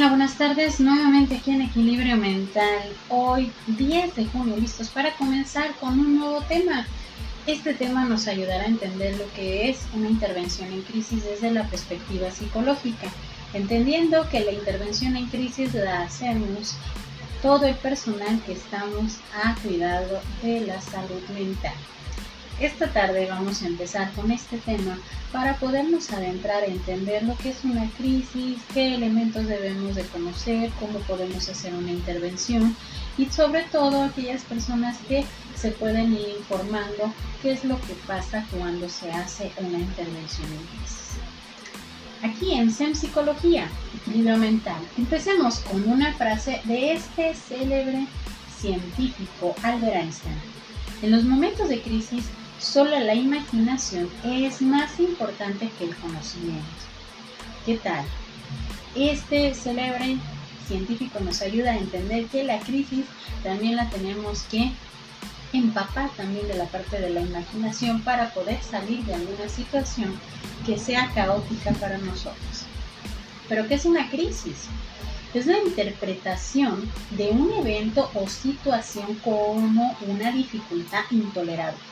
Hola, buenas tardes. Nuevamente aquí en Equilibrio Mental. Hoy 10 de junio, listos para comenzar con un nuevo tema. Este tema nos ayudará a entender lo que es una intervención en crisis desde la perspectiva psicológica, entendiendo que la intervención en crisis la hacemos todo el personal que estamos a cuidado de la salud mental. Esta tarde vamos a empezar con este tema para podernos adentrar a entender lo que es una crisis, qué elementos debemos de conocer, cómo podemos hacer una intervención y sobre todo aquellas personas que se pueden ir informando qué es lo que pasa cuando se hace una intervención en crisis. Aquí en SEM Psicología, Equilibrio Mental, empecemos con una frase de este célebre científico Albert Einstein. En los momentos de crisis Solo la imaginación es más importante que el conocimiento. ¿Qué tal? Este célebre científico nos ayuda a entender que la crisis también la tenemos que empapar también de la parte de la imaginación para poder salir de alguna situación que sea caótica para nosotros. Pero ¿qué es una crisis? Es la interpretación de un evento o situación como una dificultad intolerable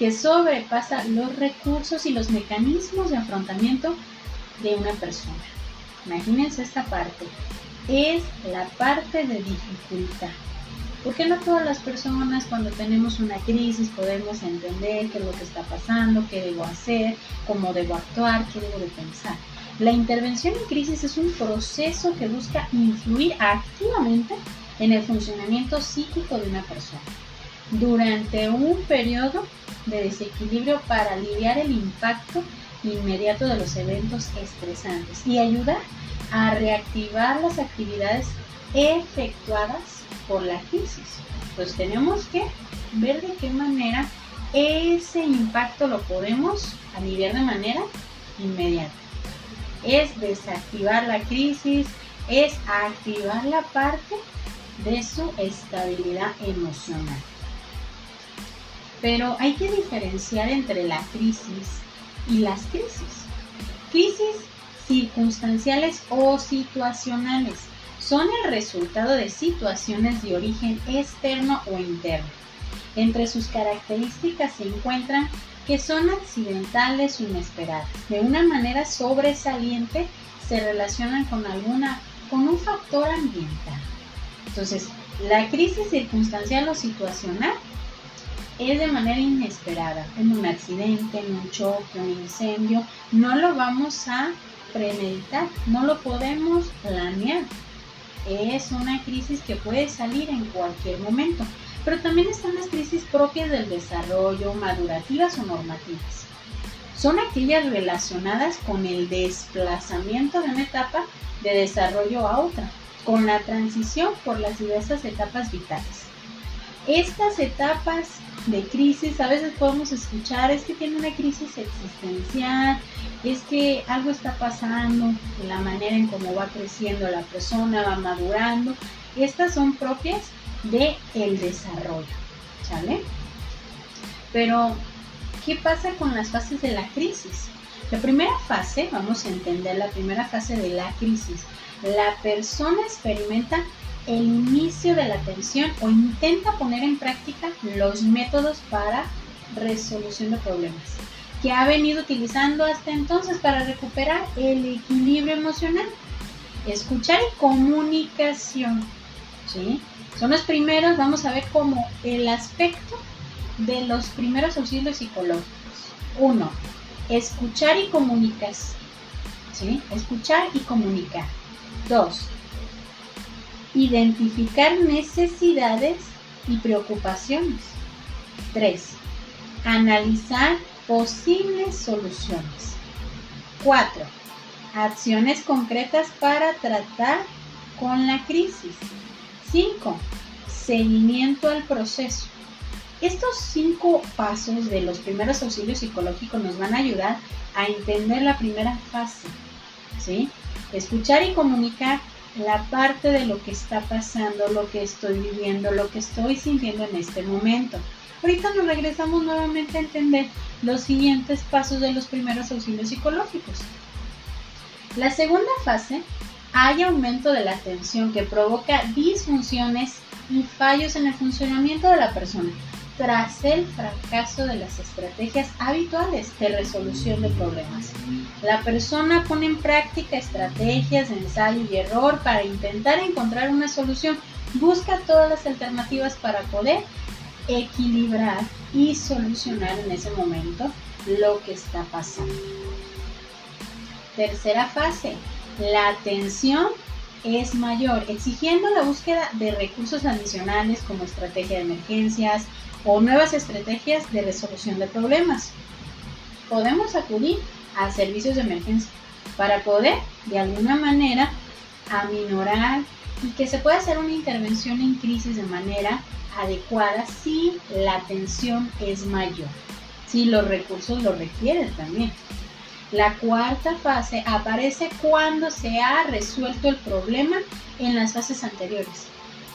que sobrepasa los recursos y los mecanismos de afrontamiento de una persona. Imagínense esta parte. Es la parte de dificultad. Porque no todas las personas cuando tenemos una crisis podemos entender qué es lo que está pasando, qué debo hacer, cómo debo actuar, qué debo de pensar? La intervención en crisis es un proceso que busca influir activamente en el funcionamiento psíquico de una persona durante un periodo de desequilibrio para aliviar el impacto inmediato de los eventos estresantes y ayudar a reactivar las actividades efectuadas por la crisis. Pues tenemos que ver de qué manera ese impacto lo podemos aliviar de manera inmediata. Es desactivar la crisis, es activar la parte de su estabilidad emocional. Pero hay que diferenciar entre la crisis y las crisis. Crisis circunstanciales o situacionales son el resultado de situaciones de origen externo o interno. Entre sus características se encuentran que son accidentales o inesperadas. De una manera sobresaliente se relacionan con alguna con un factor ambiental. Entonces, la crisis circunstancial o situacional es de manera inesperada, en un accidente, en un choque, un incendio, no lo vamos a premeditar, no lo podemos planear. Es una crisis que puede salir en cualquier momento, pero también están las crisis propias del desarrollo, madurativas o normativas. Son aquellas relacionadas con el desplazamiento de una etapa de desarrollo a otra, con la transición por las diversas etapas vitales. Estas etapas de crisis, a veces podemos escuchar, es que tiene una crisis existencial, es que algo está pasando, la manera en cómo va creciendo la persona, va madurando. Estas son propias de el desarrollo, ¿sale? Pero, ¿qué pasa con las fases de la crisis? La primera fase, vamos a entender la primera fase de la crisis. La persona experimenta el inicio de la atención o intenta poner en práctica los métodos para resolución de problemas que ha venido utilizando hasta entonces para recuperar el equilibrio emocional. Escuchar y comunicación. ¿sí? Son los primeros, vamos a ver como el aspecto de los primeros auxilios psicológicos. Uno, escuchar y comunicar. ¿sí? Escuchar y comunicar. Dos, Identificar necesidades y preocupaciones. 3. Analizar posibles soluciones. 4. Acciones concretas para tratar con la crisis. 5. Seguimiento al proceso. Estos cinco pasos de los primeros auxilios psicológicos nos van a ayudar a entender la primera fase. ¿sí? Escuchar y comunicar la parte de lo que está pasando, lo que estoy viviendo, lo que estoy sintiendo en este momento. Ahorita nos regresamos nuevamente a entender los siguientes pasos de los primeros auxilios psicológicos. La segunda fase hay aumento de la tensión que provoca disfunciones y fallos en el funcionamiento de la persona tras el fracaso de las estrategias habituales de resolución de problemas. La persona pone en práctica estrategias de ensayo y error para intentar encontrar una solución, busca todas las alternativas para poder equilibrar y solucionar en ese momento lo que está pasando. Tercera fase, la atención es mayor, exigiendo la búsqueda de recursos adicionales como estrategia de emergencias o nuevas estrategias de resolución de problemas. Podemos acudir a servicios de emergencia para poder, de alguna manera, aminorar y que se pueda hacer una intervención en crisis de manera adecuada si la atención es mayor, si los recursos lo requieren también. La cuarta fase aparece cuando se ha resuelto el problema en las fases anteriores.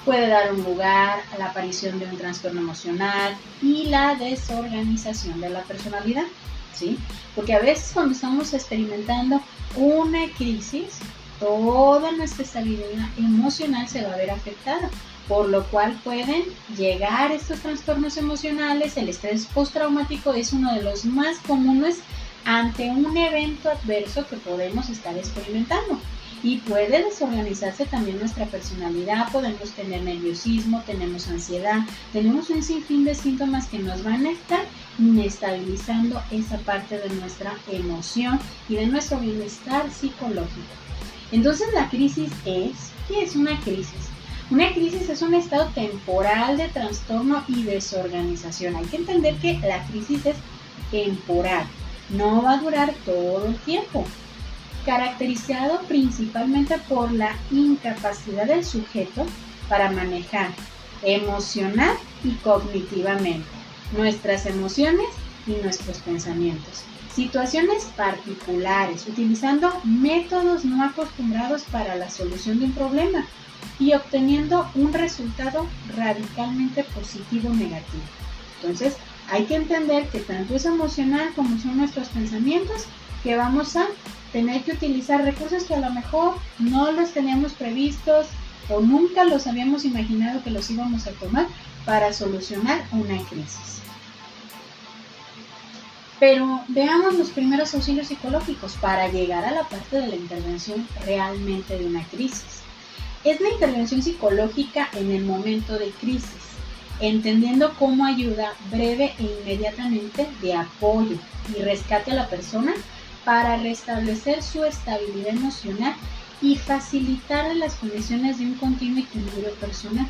Puede dar un lugar a la aparición de un trastorno emocional y la desorganización de la personalidad, ¿sí? Porque a veces cuando estamos experimentando una crisis, toda nuestra estabilidad emocional se va a ver afectada, por lo cual pueden llegar estos trastornos emocionales. El estrés postraumático es uno de los más comunes ante un evento adverso que podemos estar experimentando. Y puede desorganizarse también nuestra personalidad, podemos tener nerviosismo, tenemos ansiedad, tenemos un sinfín de síntomas que nos van a estar inestabilizando esa parte de nuestra emoción y de nuestro bienestar psicológico. Entonces la crisis es, ¿qué es una crisis? Una crisis es un estado temporal de trastorno y desorganización. Hay que entender que la crisis es temporal no va a durar todo el tiempo, caracterizado principalmente por la incapacidad del sujeto para manejar emocional y cognitivamente nuestras emociones y nuestros pensamientos. Situaciones particulares, utilizando métodos no acostumbrados para la solución de un problema y obteniendo un resultado radicalmente positivo o negativo. Entonces, hay que entender que tanto es emocional como son nuestros pensamientos que vamos a tener que utilizar recursos que a lo mejor no los teníamos previstos o nunca los habíamos imaginado que los íbamos a tomar para solucionar una crisis. Pero veamos los primeros auxilios psicológicos para llegar a la parte de la intervención realmente de una crisis. Es la intervención psicológica en el momento de crisis entendiendo cómo ayuda breve e inmediatamente de apoyo y rescate a la persona para restablecer su estabilidad emocional y facilitar las condiciones de un continuo equilibrio personal.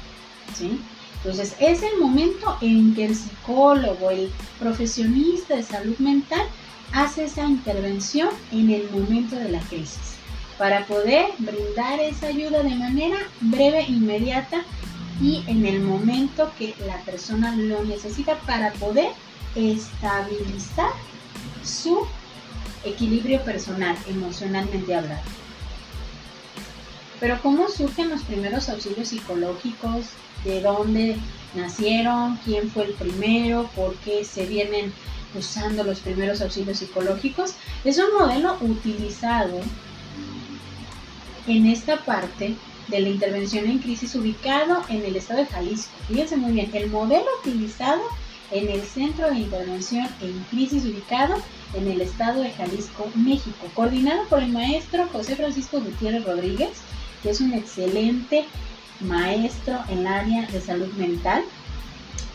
¿sí? Entonces es el momento en que el psicólogo, el profesionista de salud mental, hace esa intervención en el momento de la crisis para poder brindar esa ayuda de manera breve inmediata y en el momento que la persona lo necesita para poder estabilizar su equilibrio personal, emocionalmente hablando. Pero ¿cómo surgen los primeros auxilios psicológicos? ¿De dónde nacieron? ¿Quién fue el primero? ¿Por qué se vienen usando los primeros auxilios psicológicos? Es un modelo utilizado en esta parte de la intervención en crisis ubicado en el estado de Jalisco. Fíjense muy bien, el modelo utilizado en el Centro de Intervención en Crisis ubicado en el estado de Jalisco, México, coordinado por el maestro José Francisco Gutiérrez Rodríguez, que es un excelente maestro en el área de salud mental.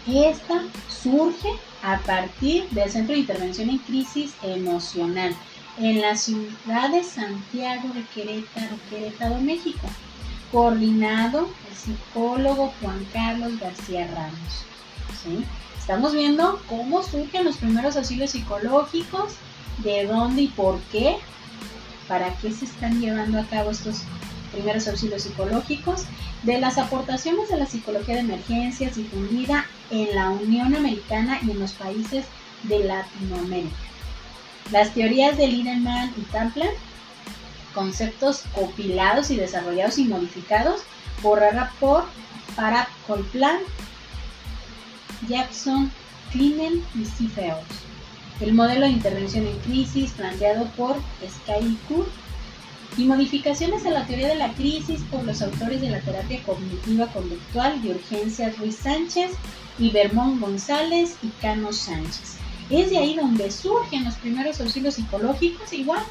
Esta surge a partir del Centro de Intervención en Crisis Emocional en la ciudad de Santiago de Querétaro, Querétaro, México coordinado el psicólogo Juan Carlos García Ramos. Estamos viendo cómo surgen los primeros auxilios psicológicos, de dónde y por qué, para qué se están llevando a cabo estos primeros auxilios psicológicos, de las aportaciones de la psicología de emergencias difundida en la Unión Americana y en los países de Latinoamérica. Las teorías de Lindemann y Tampler conceptos compilados y desarrollados y modificados por Rapport para Colplan, Jackson, Klinel y Stephens. El modelo de intervención en crisis planteado por Sky y modificaciones a la teoría de la crisis por los autores de la terapia cognitiva conductual de urgencia Ruiz Sánchez y Bermón González y Cano Sánchez. Es de ahí donde surgen los primeros auxilios psicológicos. Igual,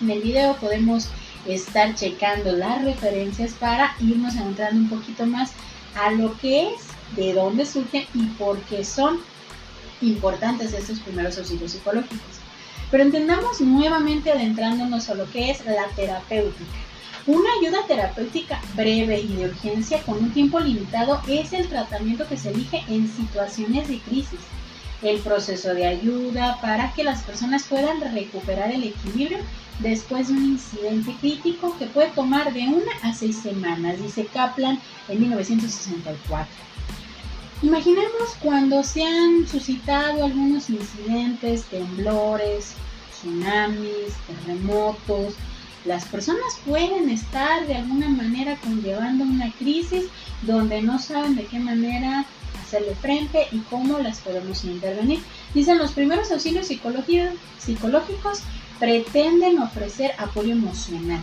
en el video podemos estar checando las referencias para irnos entrando un poquito más a lo que es, de dónde surgen y por qué son importantes estos primeros auxilios psicológicos. Pero entendamos nuevamente adentrándonos a lo que es la terapéutica. Una ayuda terapéutica breve y de urgencia con un tiempo limitado es el tratamiento que se elige en situaciones de crisis. El proceso de ayuda para que las personas puedan recuperar el equilibrio después de un incidente crítico que puede tomar de una a seis semanas, dice Kaplan en 1964. Imaginemos cuando se han suscitado algunos incidentes, temblores, tsunamis, terremotos. Las personas pueden estar de alguna manera conllevando una crisis donde no saben de qué manera hacerle frente y cómo las podemos intervenir. Dicen los primeros auxilios psicológicos pretenden ofrecer apoyo emocional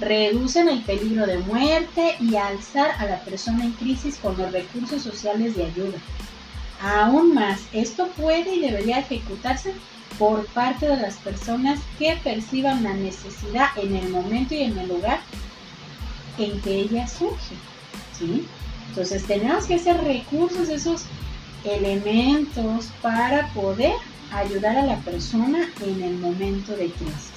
reducen el peligro de muerte y alzar a la persona en crisis con los recursos sociales de ayuda. Aún más, esto puede y debería ejecutarse por parte de las personas que perciban la necesidad en el momento y en el lugar en que ella surge. ¿sí? Entonces tenemos que hacer recursos, esos elementos para poder ayudar a la persona en el momento de crisis.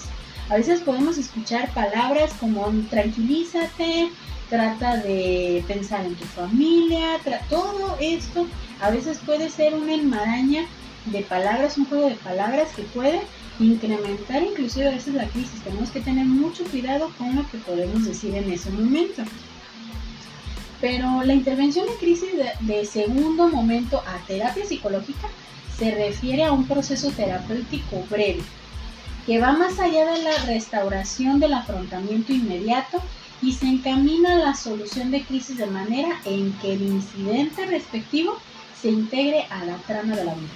A veces podemos escuchar palabras como tranquilízate, trata de pensar en tu familia, todo esto a veces puede ser una enmaraña de palabras, un juego de palabras que puede incrementar inclusive a veces la crisis. Tenemos que tener mucho cuidado con lo que podemos decir en ese momento. Pero la intervención en crisis de segundo momento a terapia psicológica se refiere a un proceso terapéutico breve que va más allá de la restauración del afrontamiento inmediato y se encamina a la solución de crisis de manera en que el incidente respectivo se integre a la trama de la vida.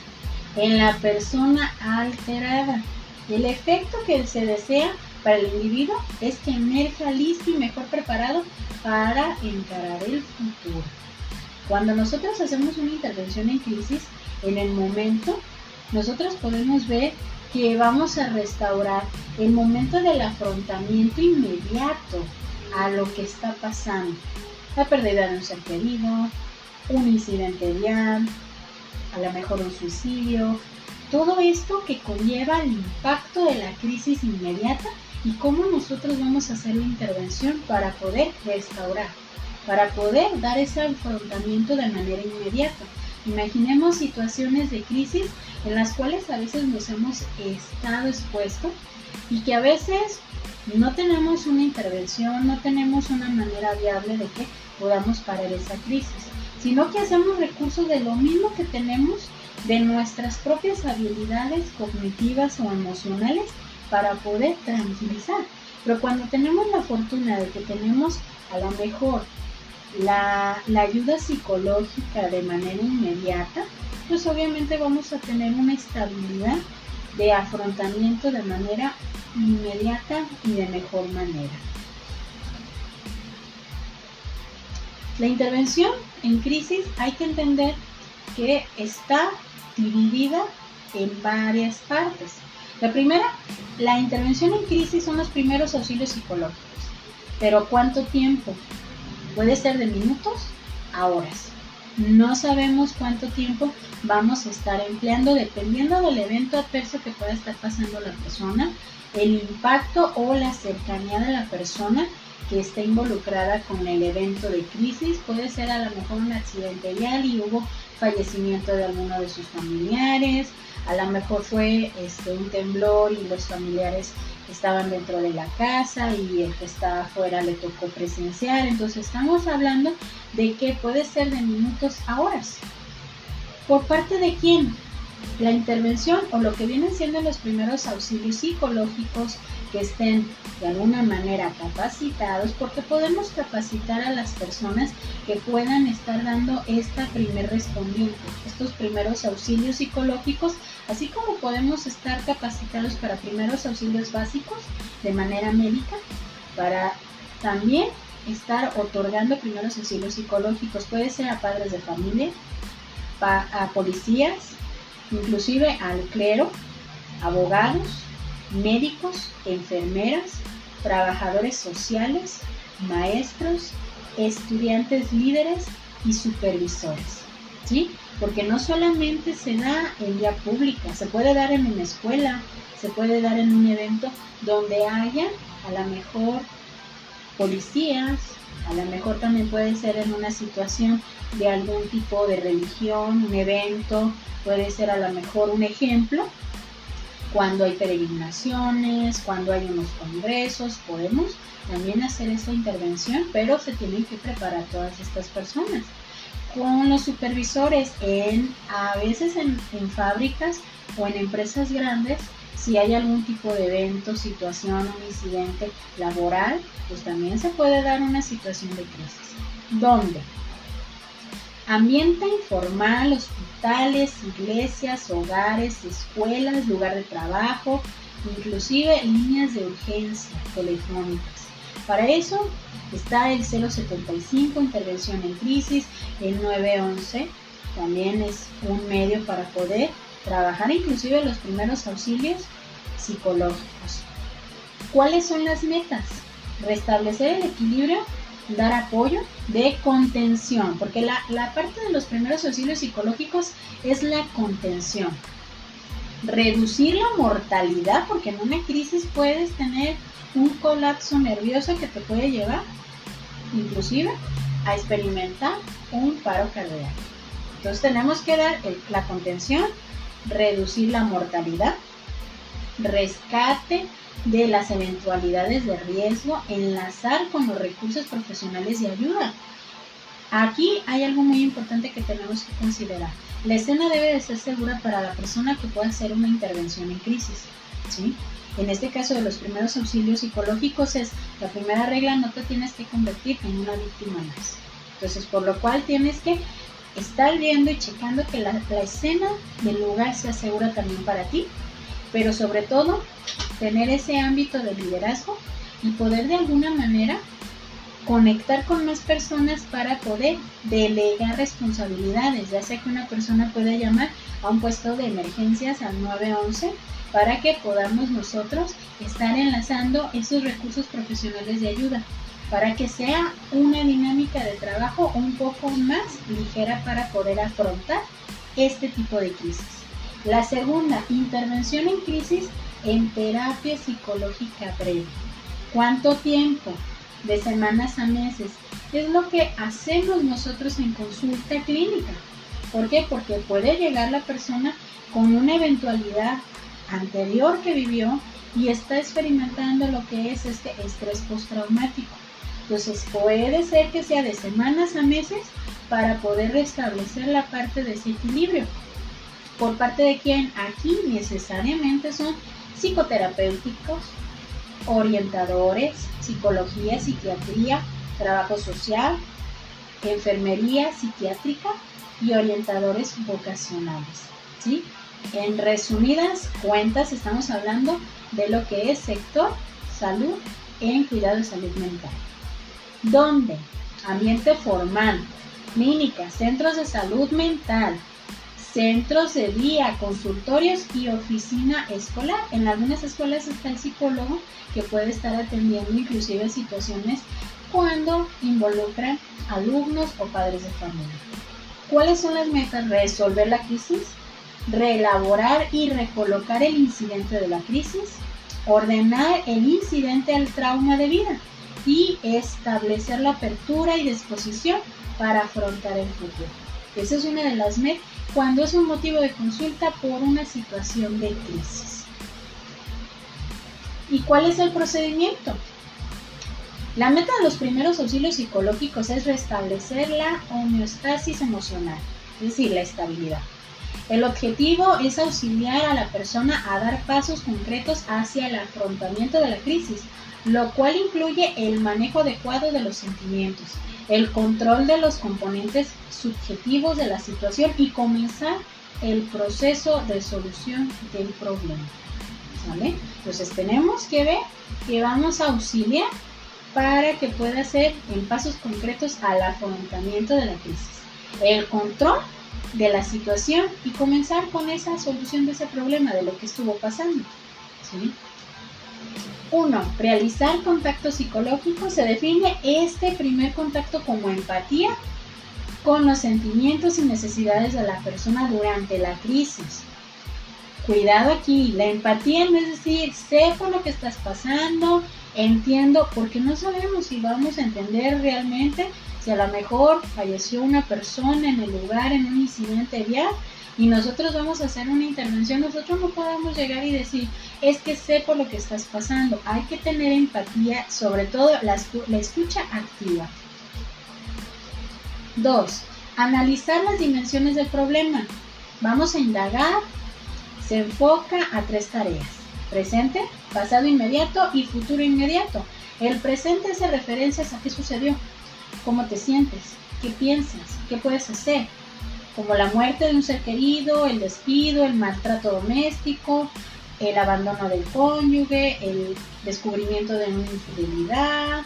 En la persona alterada, el efecto que se desea para el individuo es que emerja listo y mejor preparado para encarar el futuro. Cuando nosotros hacemos una intervención en crisis, en el momento, nosotros podemos ver que vamos a restaurar el momento del afrontamiento inmediato a lo que está pasando. La pérdida de un ser querido, un incidente vial, a lo mejor un suicidio, todo esto que conlleva el impacto de la crisis inmediata y cómo nosotros vamos a hacer la intervención para poder restaurar, para poder dar ese afrontamiento de manera inmediata. Imaginemos situaciones de crisis en las cuales a veces nos hemos estado expuestos y que a veces no tenemos una intervención, no tenemos una manera viable de que podamos parar esa crisis, sino que hacemos recursos de lo mismo que tenemos de nuestras propias habilidades cognitivas o emocionales para poder tranquilizar. Pero cuando tenemos la fortuna de que tenemos a lo mejor la, la ayuda psicológica de manera inmediata, pues obviamente vamos a tener una estabilidad de afrontamiento de manera inmediata y de mejor manera. La intervención en crisis hay que entender que está dividida en varias partes. La primera, la intervención en crisis son los primeros auxilios psicológicos. Pero ¿cuánto tiempo? Puede ser de minutos a horas. No sabemos cuánto tiempo vamos a estar empleando dependiendo del evento adverso que pueda estar pasando la persona, el impacto o la cercanía de la persona que esté involucrada con el evento de crisis. Puede ser a lo mejor un accidente vial y hubo fallecimiento de alguno de sus familiares, a lo mejor fue este, un temblor y los familiares estaban dentro de la casa y el que estaba afuera le tocó presenciar. Entonces estamos hablando de que puede ser de minutos a horas. ¿Por parte de quién? La intervención o lo que vienen siendo los primeros auxilios psicológicos que estén de alguna manera capacitados, porque podemos capacitar a las personas que puedan estar dando esta primer respondiente, estos primeros auxilios psicológicos, así como podemos estar capacitados para primeros auxilios básicos de manera médica, para también estar otorgando primeros auxilios psicológicos, puede ser a padres de familia, a policías, inclusive al clero, abogados, médicos, enfermeras, trabajadores sociales, maestros, estudiantes líderes y supervisores. ¿Sí? Porque no solamente se da en vía pública, se puede dar en una escuela, se puede dar en un evento donde haya a lo mejor policías, a lo mejor también puede ser en una situación de algún tipo de religión, un evento, puede ser a lo mejor un ejemplo cuando hay peregrinaciones, cuando hay unos congresos, podemos también hacer esa intervención, pero se tienen que preparar todas estas personas. Con los supervisores, en, a veces en, en fábricas o en empresas grandes, si hay algún tipo de evento, situación, un incidente laboral, pues también se puede dar una situación de crisis. ¿Dónde? Ambiente informal, hospitales, iglesias, hogares, escuelas, lugar de trabajo, inclusive líneas de urgencia telefónicas. Para eso está el 075, intervención en crisis, el 911, también es un medio para poder trabajar inclusive los primeros auxilios psicológicos. ¿Cuáles son las metas? Restablecer el equilibrio dar apoyo de contención, porque la, parte de los primeros auxilios psicológicos es la contención. Reducir la mortalidad, porque en una crisis puedes tener un colapso nervioso que te puede llevar, inclusive, a experimentar un paro cardíaco. Entonces tenemos que dar la contención, reducir la mortalidad, rescate de las eventualidades de riesgo, enlazar con los recursos profesionales de ayuda. Aquí hay algo muy importante que tenemos que considerar. La escena debe de ser segura para la persona que pueda hacer una intervención en crisis. ¿sí? En este caso de los primeros auxilios psicológicos es la primera regla, no te tienes que convertir en una víctima más. Entonces, por lo cual tienes que estar viendo y checando que la, la escena del lugar sea segura también para ti, pero sobre todo tener ese ámbito de liderazgo y poder de alguna manera conectar con más personas para poder delegar responsabilidades, ya sea que una persona pueda llamar a un puesto de emergencias al 911 para que podamos nosotros estar enlazando esos recursos profesionales de ayuda, para que sea una dinámica de trabajo un poco más ligera para poder afrontar este tipo de crisis. La segunda, intervención en crisis en terapia psicológica breve. ¿Cuánto tiempo? De semanas a meses. Es lo que hacemos nosotros en consulta clínica. ¿Por qué? Porque puede llegar la persona con una eventualidad anterior que vivió y está experimentando lo que es este estrés postraumático. Entonces puede ser que sea de semanas a meses para poder restablecer la parte de ese equilibrio. ¿Por parte de quién? Aquí necesariamente son psicoterapéuticos, orientadores, psicología, psiquiatría, trabajo social, enfermería psiquiátrica y orientadores vocacionales. ¿sí? En resumidas cuentas estamos hablando de lo que es sector salud en cuidado de salud mental. ¿Dónde? Ambiente formal, clínicas, centros de salud mental, centros de día, consultorios y oficina escolar. En algunas escuelas está el psicólogo que puede estar atendiendo inclusive situaciones cuando involucran alumnos o padres de familia. ¿Cuáles son las metas? Resolver la crisis, reelaborar y recolocar el incidente de la crisis, ordenar el incidente al trauma de vida y establecer la apertura y disposición para afrontar el futuro. Esa es una de las metas cuando es un motivo de consulta por una situación de crisis. ¿Y cuál es el procedimiento? La meta de los primeros auxilios psicológicos es restablecer la homeostasis emocional, es decir, la estabilidad. El objetivo es auxiliar a la persona a dar pasos concretos hacia el afrontamiento de la crisis, lo cual incluye el manejo adecuado de los sentimientos, el control de los componentes subjetivos de la situación y comenzar el proceso de solución del problema. ¿Vale? Entonces tenemos que ver que vamos a auxiliar para que pueda ser en pasos concretos al afrontamiento de la crisis. El control de la situación y comenzar con esa solución de ese problema, de lo que estuvo pasando. ¿sí? Uno, realizar contacto psicológico. Se define este primer contacto como empatía con los sentimientos y necesidades de la persona durante la crisis. Cuidado aquí, la empatía no es decir, sé por lo que estás pasando, entiendo, porque no sabemos si vamos a entender realmente si a lo mejor falleció una persona en el lugar, en un incidente vial, y nosotros vamos a hacer una intervención, nosotros no podemos llegar y decir, es que sé por lo que estás pasando. Hay que tener empatía, sobre todo la, escucha activa. Dos, analizar las dimensiones del problema. Vamos a indagar. Se enfoca a tres tareas. Presente, pasado inmediato y futuro inmediato. El presente hace referencias a qué sucedió, cómo te sientes, qué piensas, qué puedes hacer, como la muerte de un ser querido, el despido, el maltrato doméstico, el abandono del cónyuge, el descubrimiento de una infidelidad,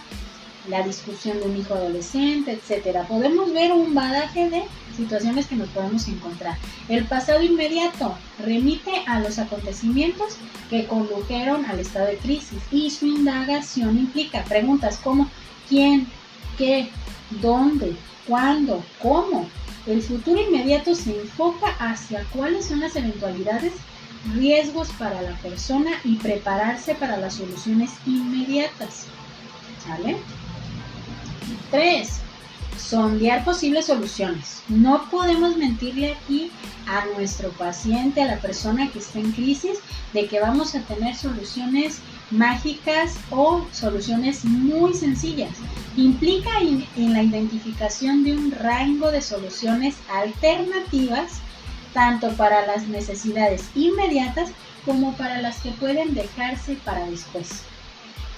la discusión de un hijo adolescente, etcétera. Podemos ver un badaje de situaciones que nos podemos encontrar. El pasado inmediato remite a los acontecimientos que condujeron al estado de crisis y su indagación implica preguntas como quién, qué, dónde, cuándo, cómo. El futuro inmediato se enfoca hacia cuáles son las eventualidades, riesgos para la persona y prepararse para las soluciones inmediatas. ¿Sale? 3. Sondear posibles soluciones. No podemos mentirle aquí a nuestro paciente, a la persona que está en crisis, de que vamos a tener soluciones mágicas o soluciones muy sencillas. Implica en la identificación de un rango de soluciones alternativas, tanto para las necesidades inmediatas como para las que pueden dejarse para después.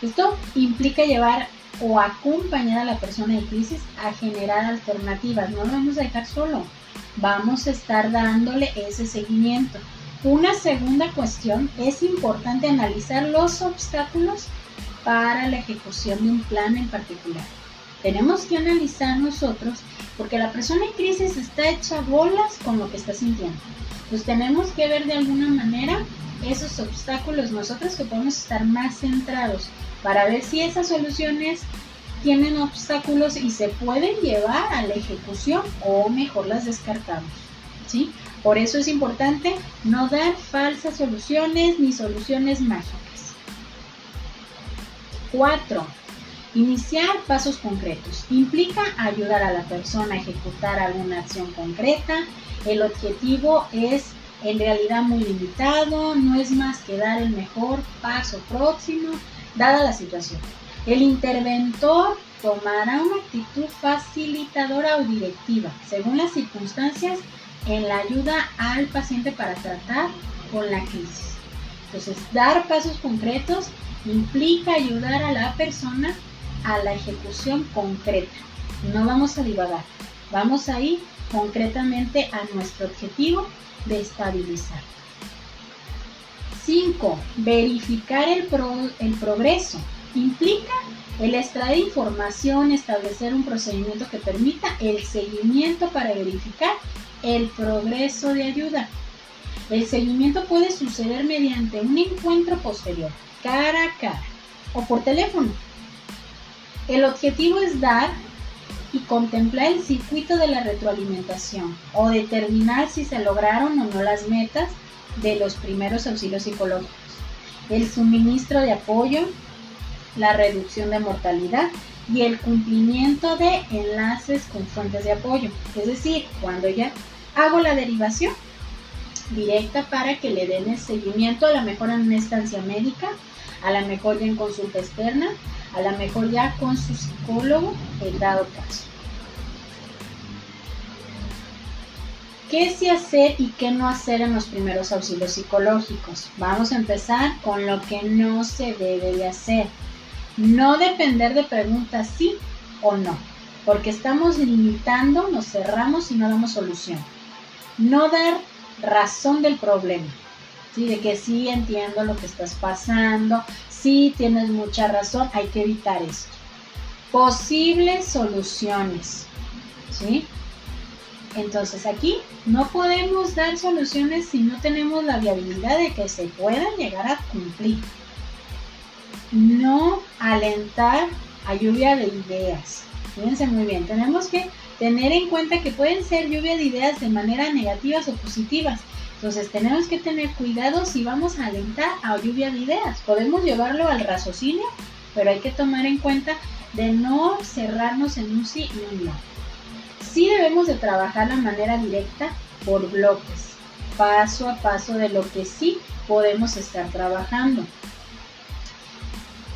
Esto implica llevar o acompañar a la persona en crisis a generar alternativas. No lo vamos a dejar solo. Vamos a estar dándole ese seguimiento. Una segunda cuestión, es importante analizar los obstáculos para la ejecución de un plan en particular. Tenemos que analizar nosotros porque la persona en crisis está hecha bolas con lo que está sintiendo. Pues tenemos que ver de alguna manera esos obstáculos nosotros que podemos estar más centrados para ver si esas soluciones tienen obstáculos y se pueden llevar a la ejecución o mejor las descartamos. ¿sí? Por eso es importante no dar falsas soluciones ni soluciones mágicas. 4. Iniciar pasos concretos. Implica ayudar a la persona a ejecutar alguna acción concreta. El objetivo es en realidad muy limitado, no es más que dar el mejor paso próximo dada la situación. El interventor tomará una actitud facilitadora o directiva, según las circunstancias, en la ayuda al paciente para tratar con la crisis. Entonces, dar pasos concretos implica ayudar a la persona a la ejecución concreta. No vamos a divagar, vamos a ir concretamente a nuestro objetivo de estabilizar. 5. Verificar el, el progreso. Implica el extraer información, establecer un procedimiento que permita el seguimiento para verificar el progreso de ayuda. El seguimiento puede suceder mediante un encuentro posterior, cara a cara o por teléfono. El objetivo es dar y contemplar el circuito de la retroalimentación o determinar si se lograron o no las metas de los primeros auxilios psicológicos, el suministro de apoyo, la reducción de mortalidad y el cumplimiento de enlaces con fuentes de apoyo. Es decir, cuando ya hago la derivación directa para que le den el seguimiento, a la mejor en una estancia médica, a la mejor ya en consulta externa, a la mejor ya con su psicólogo en dado caso. ¿Qué sí hacer y qué no hacer en los primeros auxilios psicológicos? Vamos a empezar con lo que no se debe de hacer. No depender de preguntas sí o no, porque estamos limitando, nos cerramos y no damos solución. No dar razón del problema, ¿sí? de que sí entiendo lo que estás pasando, sí tienes mucha razón, hay que evitar esto. Posibles soluciones, ¿sí? Entonces aquí no podemos dar soluciones si no tenemos la viabilidad de que se puedan llegar a cumplir. No alentar a lluvia de ideas. Fíjense muy bien, tenemos que tener en cuenta que pueden ser lluvia de ideas de manera negativas o positivas. Entonces tenemos que tener cuidado si vamos a alentar a lluvia de ideas. Podemos llevarlo al raciocinio, pero hay que tomar en cuenta de no cerrarnos en un sí y un no sí debemos de trabajar de manera directa por bloques, paso a paso de lo que sí podemos estar trabajando.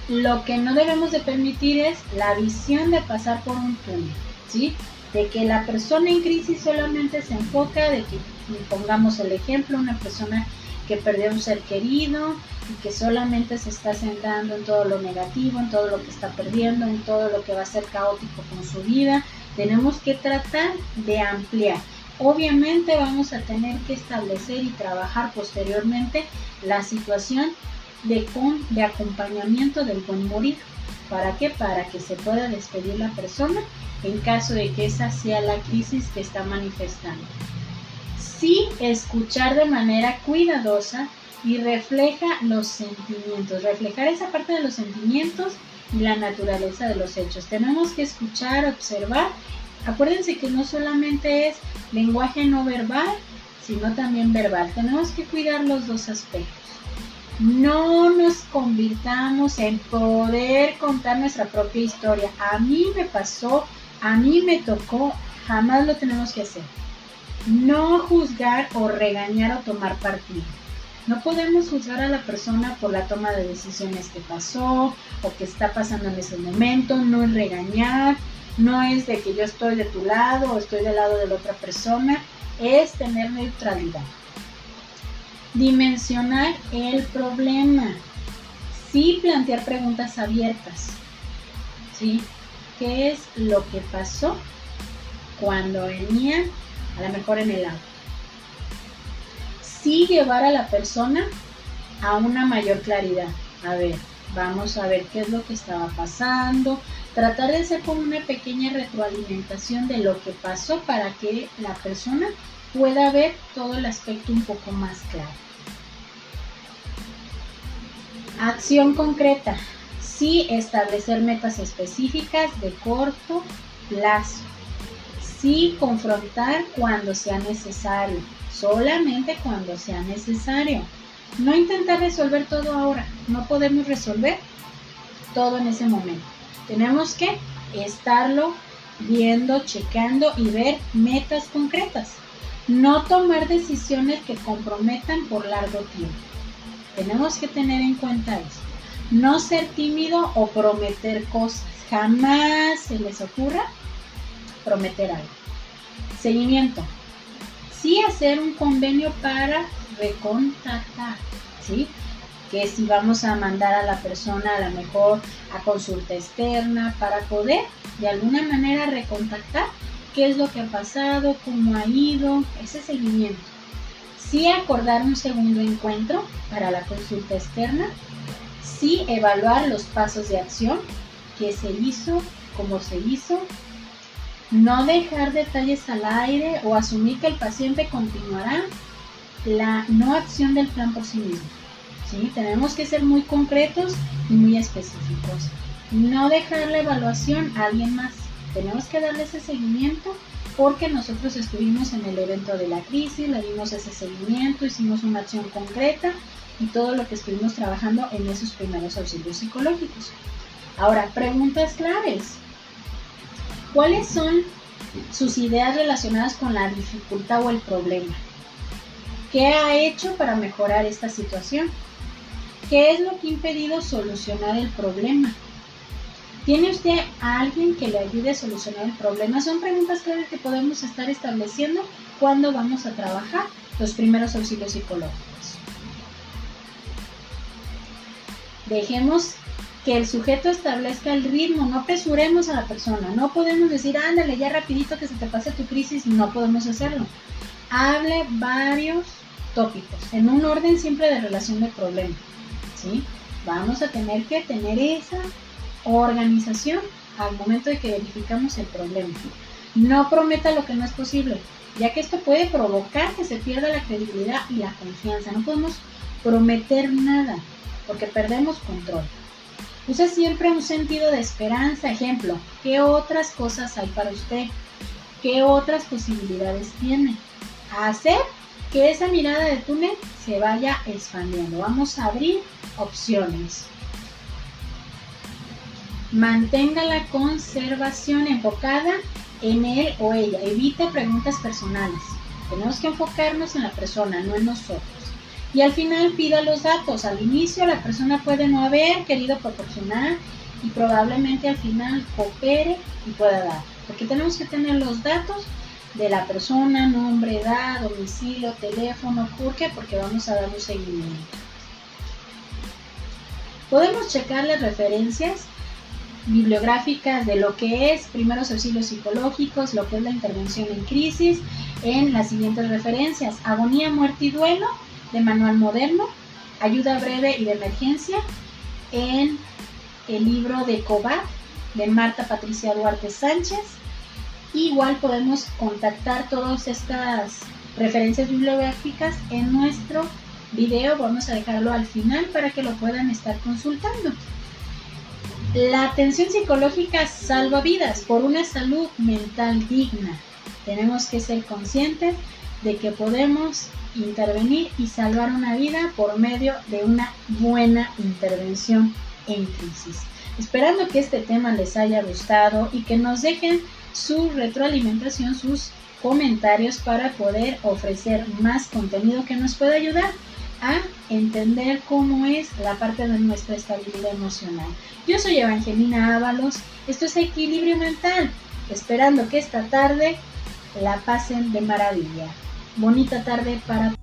Lo que no debemos de permitir es la visión de pasar por un túnel, ¿sí? De que la persona en crisis solamente se enfoca, de que pongamos el ejemplo, una persona que perdió un ser querido y que solamente se está centrando en todo lo negativo, en todo lo que está perdiendo, en todo lo que va a ser caótico con su vida, tenemos que tratar de ampliar. Obviamente vamos a tener que establecer y trabajar posteriormente la situación de, de acompañamiento del buen morir. ¿Para qué? Para que se pueda despedir la persona en caso de que esa sea la crisis que está manifestando. Sí escuchar de manera cuidadosa y refleja los sentimientos, reflejar esa parte de los sentimientos y la naturaleza de los hechos. Tenemos que escuchar, observar. Acuérdense que no solamente es lenguaje no verbal, sino también verbal. Tenemos que cuidar los dos aspectos. No nos convirtamos en poder contar nuestra propia historia. A mí me pasó, a mí me tocó, jamás lo tenemos que hacer. No juzgar o regañar o tomar partido. No podemos juzgar a la persona por la toma de decisiones que pasó o que está pasando en ese momento, no es regañar, no es de que yo estoy de tu lado o estoy del lado de la otra persona, es tener neutralidad. Dimensionar el problema. Sí plantear preguntas abiertas. ¿Sí? ¿Qué es lo que pasó cuando venía a lo mejor en el auto? sí llevar a la persona a una mayor claridad. A ver, vamos a ver qué es lo que estaba pasando, tratar de hacer como una pequeña retroalimentación de lo que pasó para que la persona pueda ver todo el aspecto un poco más claro. Acción concreta. Sí establecer metas específicas de corto plazo. Sí confrontar cuando sea necesario solamente cuando sea necesario. No intentar resolver todo ahora, no podemos resolver todo en ese momento. Tenemos que estarlo viendo, checando y ver metas concretas. No tomar decisiones que comprometan por largo tiempo. Tenemos que tener en cuenta eso. No ser tímido o prometer cosas. Jamás se les ocurra prometer algo. Seguimiento sí hacer un convenio para recontactar, ¿sí? Que si vamos a mandar a la persona a lo mejor a consulta externa para poder de alguna manera recontactar qué es lo que ha pasado, cómo ha ido, ese seguimiento. Sí acordar un segundo encuentro para la consulta externa, sí evaluar los pasos de acción, qué se hizo, cómo se hizo, no dejar detalles al aire o asumir que el paciente continuará la no acción del plan por sí mismo. ¿sí? Tenemos que ser muy concretos y muy específicos. No dejar la evaluación a alguien más. Tenemos que darle ese seguimiento porque nosotros estuvimos en el evento de la crisis, le dimos ese seguimiento, hicimos una acción concreta y todo lo que estuvimos trabajando en esos primeros auxilios psicológicos. Ahora, preguntas claves. ¿Cuáles son sus ideas relacionadas con la dificultad o el problema? ¿Qué ha hecho para mejorar esta situación? ¿Qué es lo que ha impedido solucionar el problema? ¿Tiene usted a alguien que le ayude a solucionar el problema? Son preguntas clave que podemos estar estableciendo cuando vamos a trabajar los primeros auxilios psicológicos. Dejemos que el sujeto establezca el ritmo, no apresuremos a la persona, no podemos decir, ándale ya rapidito que se te pase tu crisis, no podemos hacerlo. Hable varios tópicos, en un orden siempre de relación de problema, ¿sí? Vamos a tener que tener esa organización al momento de que verificamos el problema. No prometa lo que no es posible, ya que esto puede provocar que se pierda la credibilidad y la confianza. No podemos prometer nada porque perdemos control. Use siempre un sentido de esperanza. Ejemplo, ¿qué otras cosas hay para usted? ¿Qué otras posibilidades tiene? hacer que esa mirada de túnel se vaya expandiendo. Vamos a abrir opciones. Mantenga la conservación enfocada en él o ella. Evite preguntas personales. Tenemos que enfocarnos en la persona, no en nosotros. Y al final pida los datos. Al inicio la persona puede no haber querido proporcionar y probablemente al final coopere y pueda dar. Porque tenemos que tener los datos de la persona, nombre, edad, domicilio, teléfono. ¿Por? Porque vamos a dar un seguimiento. Podemos checar las referencias bibliográficas de lo que es primeros auxilios psicológicos, lo que es la intervención en crisis, en las siguientes referencias. Agonía, muerte y duelo, de Manual Moderno, Ayuda Breve y de Emergencia, en el libro de COBAT, de Marta Patricia Duarte Sánchez. Igual podemos contactar todas estas referencias bibliográficas en nuestro video. Vamos a dejarlo al final para que lo puedan estar consultando. La atención psicológica salva vidas por una salud mental digna. Tenemos que ser conscientes de que podemos intervenir y salvar una vida por medio de una buena intervención en crisis. Esperando que este tema les haya gustado y que nos dejen su retroalimentación, sus comentarios para poder ofrecer más contenido que nos pueda ayudar a entender cómo es la parte de nuestra estabilidad emocional. Yo soy Evangelina Ábalos, esto es Equilibrio Mental, esperando que esta tarde la pasen de maravilla. Bonita tarde para